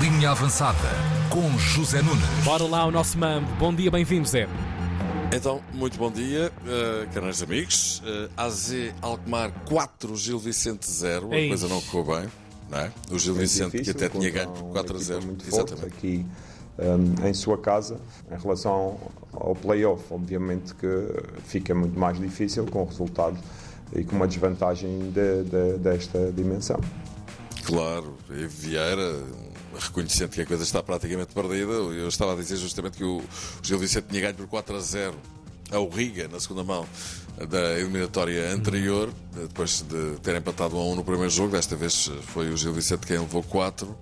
Linha Avançada com José Nunes. Bora lá o nosso mambo. Bom dia, bem-vindo, Zé. Então, muito bom dia, uh, caros amigos. Uh, AZ Alkmaar 4, Gil Vicente 0. A coisa não correu bem, não é? O Gil Vicente que até tinha ganho por uma 4 a equipa 0. muito forte Exatamente. aqui um, em sua casa em relação ao playoff. Obviamente que fica muito mais difícil com o resultado e com uma desvantagem de- de- desta dimensão. Claro, e Vieira, reconhecendo que a coisa está praticamente perdida, eu estava a dizer justamente que o, Gil Vicente tinha ganho por 4 a 0 ao Riga na segunda mão da eliminatória anterior, depois de ter empatado 1 a 1 no primeiro jogo. Desta vez foi o Gil Vicente quem levou 4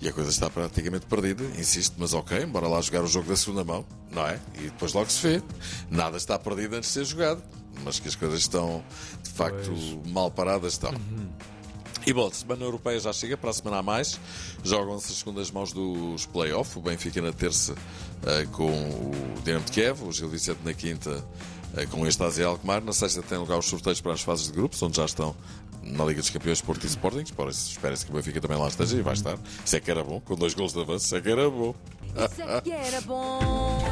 e a coisa está praticamente perdida, insisto, mas ok, bora lá jogar o jogo da segunda mão, não é? E depois logo se vê. Nada está perdido antes de ser jogado, mas que as coisas estão de facto mal paradas estão. E bom, semana europeia já chega, para a semana a mais. Jogam-se as segundas mãos dos play-off. O Benfica na terça eh, com o Dinamo de Kiev, o Gil Vicente na quinta eh, com este AZ Alkmaar. Na sexta tem lugar os sorteios para as fases de grupos, onde já estão na Liga dos Campeões Porto e Sporting. Espera-se que o Benfica também lá esteja e vai estar. Isso é que era bom, com dois gols de avanço, isso é que era bom. Isso é que era bom.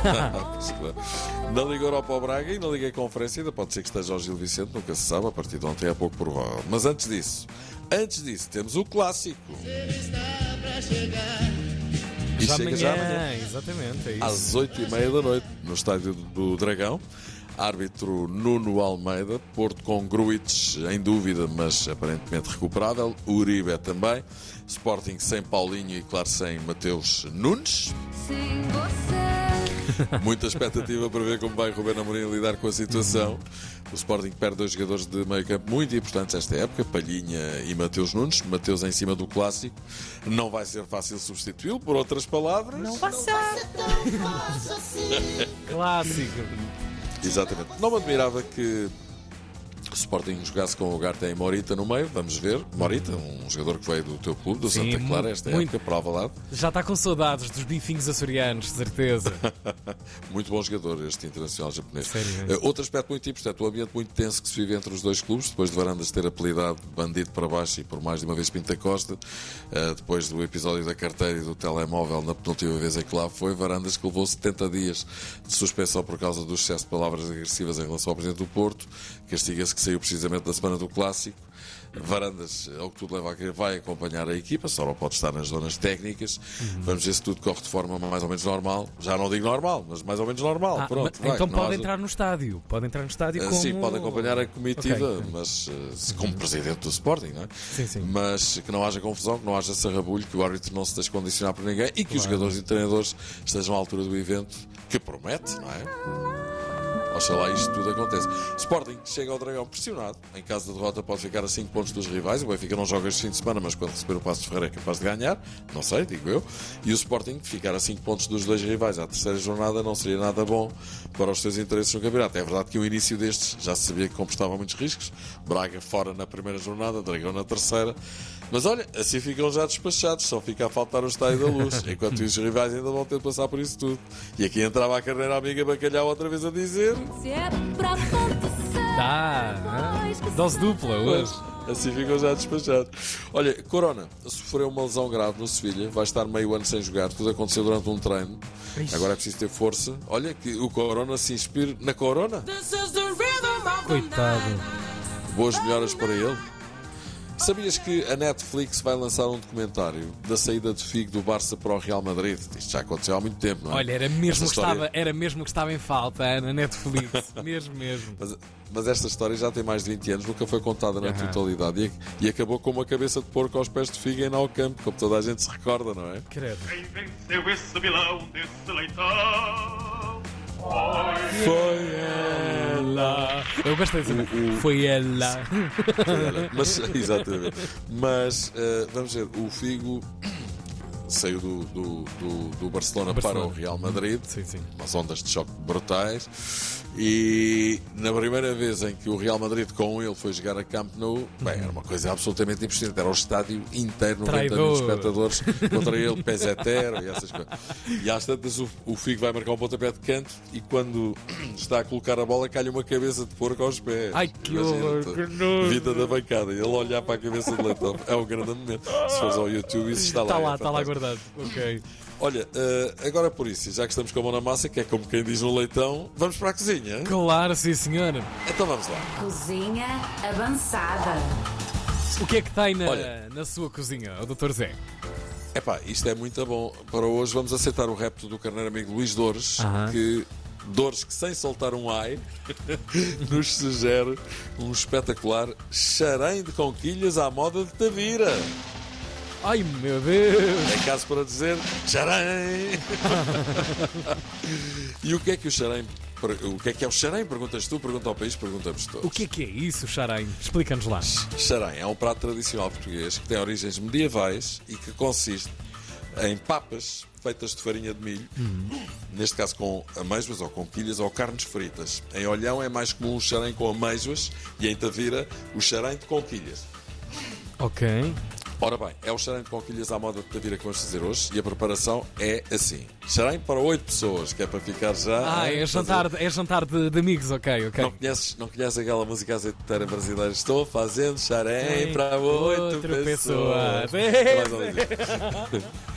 Na Liga Europa ao Braga e na Liga Conferência ainda pode ser que esteja o Gil Vicente, nunca se sabe, a partir de ontem é pouco provável. Mas antes disso, antes disso, temos o clássico. E Já chega amanhã, já amanhã, exatamente, é isso. às 8h30 da noite, no estádio do Dragão. Árbitro Nuno Almeida, Porto com Gruitch em dúvida, mas aparentemente recuperável. Uribe é também. Sporting sem Paulinho e, claro, sem Mateus Nunes. Sim, você. Muita expectativa para ver como vai Ruben Amorim lidar com a situação. O Sporting perde dois jogadores de meio campo muito importantes esta época, Palhinha e Mateus Nunes. Mateus em cima do clássico. Não vai ser fácil substituí-lo, por outras palavras. Não vai ser. Clássico. Exatamente. Não me admirava que o Sporting jogasse com o Garten e Morita no meio. Vamos ver. Morita, um jogador que veio do teu clube, do Sim, Santa Clara, esta muito. época, para Alvalade. Já está com saudades dos bifinhos açorianos, de certeza. Muito bom jogador este internacional japonês. Sério mesmo. Eh, Outro aspecto muito importante, o ambiente muito tenso que se vive entre os dois clubes, depois de Varandas ter apelidado bandido para baixo e por mais de uma vez Pinta Costa, eh, depois do episódio da carteira e do telemóvel na penúltima vez em que lá foi, Varandas que levou 70 dias de suspensão por causa do excesso de palavras agressivas em relação ao Presidente do Porto, castiga-se que saiu precisamente da semana do Clássico. Varandas, ao que tudo leva a crer, vai acompanhar a equipa, só não pode estar nas zonas técnicas. Uhum. Vamos ver se tudo corre de forma mais ou menos normal. Já não digo normal, mas mais ou menos normal. Ah, Pronto, vai, então pode entrar no estádio. Pode entrar no estádio Ah, como... Sim, pode acompanhar a comitiva, Ok. mas eh, como presidente do Sporting, não é? Sim, sim. Mas que não haja confusão, que não haja sarrabulho, que o árbitro não se deixe condicionar por ninguém e que os jogadores e treinadores estejam à altura do evento, que promete, não é? Oxalá isto tudo aconteça. Sporting chega ao Dragão pressionado. Em caso de derrota, pode ficar a 5 pontos dos rivais. O Benfica não joga este fim de semana, mas quando receber o Passo de Ferreira é capaz de ganhar. Não sei, digo eu. E o Sporting ficar a 5 pontos dos dois rivais à terceira jornada não seria nada bom para os seus interesses no campeonato. É verdade que o início destes já se sabia que comportava muitos riscos. Braga fora na primeira jornada, Dragão na terceira. Mas olha, assim ficam já despachados, só fica a faltar o estádio da luz, enquanto os rivais ainda vão ter de passar por isso tudo. E aqui entrava a carneira amiga Bacalhau outra vez a dizer. Se é para acontecer. Dá, ah, dose dupla hoje. Assim ficam já despachados. Olha, Corona sofreu uma lesão grave no Sevilha, vai estar meio ano sem jogar, tudo aconteceu durante um treino. Agora é preciso ter força. Olha, que o Corona se inspire na Corona. Coitado. Boas melhoras para ele. Sabias que a Netflix vai lançar um documentário da saída de Figo do Barça para o Real Madrid? Isto já aconteceu há muito tempo, não é? Olha, era mesmo, que história- estava, era mesmo que estava em falta na Netflix. mesmo, mesmo. Mas, mas esta história já tem mais de 20 anos, nunca foi contada na Aham. totalidade e, e acabou com uma cabeça de porco aos pés de Figo em ao campo, como toda a gente se recorda, não é? Credo. Quem venceu esse vilão desse leitão? Foi ela. Eu gostei de dizer. Foi ela. Mas, exatamente. Mas eh, vamos ver, o Figo saiu do, do, do, do Barcelona, Barcelona. para o Real Madrid. Sim, sim. umas ondas de choque brutais. E na primeira vez em que o Real Madrid com ele foi jogar a Camp Nou, bem, era uma coisa absolutamente impressionante. Era o estádio inteiro, 90 mil espectadores contra ele, Pesetero e essas coisas. E às tantas o, o Figo vai marcar um pontapé de canto e quando está a colocar a bola cai-lhe uma cabeça de porco aos pés. Ai, que horror, que. Vida da bancada. Ele olhar para a cabeça de leitão. É um grande momento. Se fores ao YouTube, isso está lá. Está lá, é está lá fantástico. Verdade. Ok. Olha, eh, agora por isso, já que estamos com a mão na massa, que é como quem diz no leitão, vamos para a cozinha? Claro, sim, senhor. Então vamos lá. Cozinha avançada. O que é que tem na, Olha. na sua cozinha, o Dr. Zé? Epá, isto é muito bom. Para hoje vamos aceitar o repto do carneiro amigo Luís Dores, Aham. que Dores que sem soltar um ai nos sugere um espetacular charém de conquilhas à moda de Tavira. Ai, meu Deus. É caso para dizer charém. e o que é que o charém o que é que é o charém? Perguntas tu, pergunta ao país, perguntamos todos. O que é que é isso, Xaraim? Explica-nos lá. Charém é um prato tradicional português que tem origens medievais e que consiste em papas feitas de farinha de milho, neste caso com amêijoas ou com quilhas ou carnes fritas. Em Olhão é mais comum o charém com amêijoas e em Tavira o charém de conquilhas. Ok. Ora bem, é o charém de conquilhas à moda de Tavira que vamos fazer hoje e a preparação é assim. Charém para 8 pessoas, que é para ficar já... Ah, hein, é jantar, é jantar de, de amigos, ok, ok. Não conheces, não conheces aquela música azeiteira brasileira? Estou fazendo Charém para oito pessoas. pessoa. É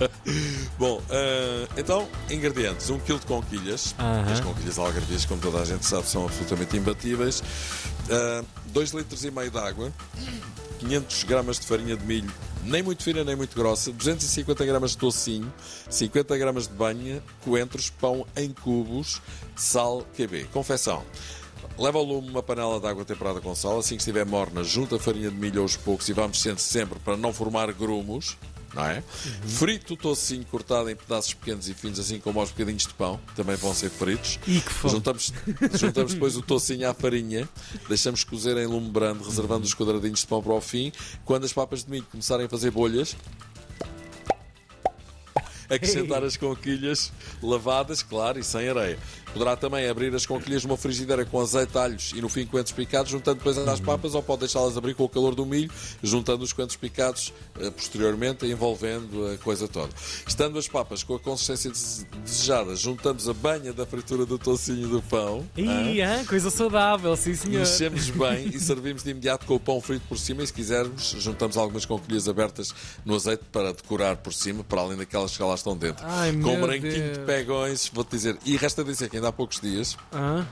Bom, eh, então, ingredientes: 1 kg de conquilhas. As conquilhas algarvias, como toda a gente sabe, são absolutamente imbatíveis. 2 litros e meio de água. 500 gramas de farinha de milho, nem muito fina nem muito grossa, 250 gramas de tocinho, 50 gramas de banha, coentros, pão em cubos, sal, QB. Confecção. Leva ao lume uma panela de água temperada com sal, assim que estiver morna, junta a farinha de milho aos poucos e vamos mexendo sempre para não formar grumos. Não é? Frito o tocinho cortado em pedaços pequenos e finos, assim como aos bocadinhos de pão, também vão ser fritos. E que fome. Juntamos, juntamos depois o tocinho à farinha, deixamos cozer em lume brando, reservando os quadradinhos de pão para o fim. Quando as papas de milho começarem a fazer bolhas, acrescentar as conquilhas lavadas, claro, e sem areia. Poderá também abrir as conquilhas numa frigideira com azeite, alhos e no fim coentros picados, juntando depois às papas, ou pode deixá-las abrir com o calor do milho, juntando os coentros picados eh, posteriormente, envolvendo a coisa toda. Estando as papas com a consistência des- desejada, juntamos a banha da fritura do tocinho do pão. Ih, ah, coisa saudável, sim senhor. Mexemos bem e servimos de imediato com o pão frito por cima. E se quisermos, juntamos algumas conquilhas abertas no azeite para decorar por cima, para além daquelas que lá estão dentro. Ai, com um branquinho Deus. de pegões, vou-te dizer. E resta dizer que ainda há poucos dias Ah,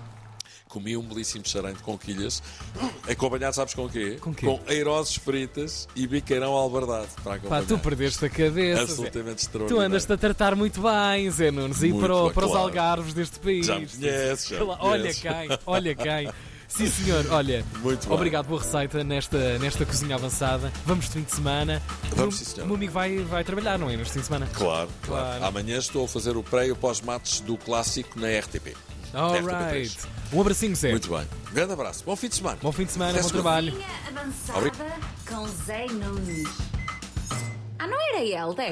comi um belíssimo charém de conquilhas, acompanhado, sabes com quê? Com quê? Com airoses fritas e biqueirão albardado para pá, acompanhar. tu perdeste a cabeça. Absolutamente Tu andas-te a tratar muito bem, Zé Nunes, e para, bem, para os claro. algarves deste país. Já me conheces, já me Olha- Olha conheces. quem, olha quem. Sim, senhor, olha. Muito bem. Obrigado pela receita nesta, nesta cozinha avançada. Vamos de fim de semana. Vamos, O sim, meu- senhor. O meu amigo vai, vai trabalhar, não é? Neste fim de semana. Claro, claro, Claro. Amanhã estou a fazer o pré e o pós-mates do clássico na RTP. Alright. RTP3. Um abracinho, Zé. Muito bem. Um grande abraço. Bom fim de semana. Bom fim de semana, Até bom trabalho. Cozinha avançada Obrigado. com Zé Nunes. Ah, não era ele, é?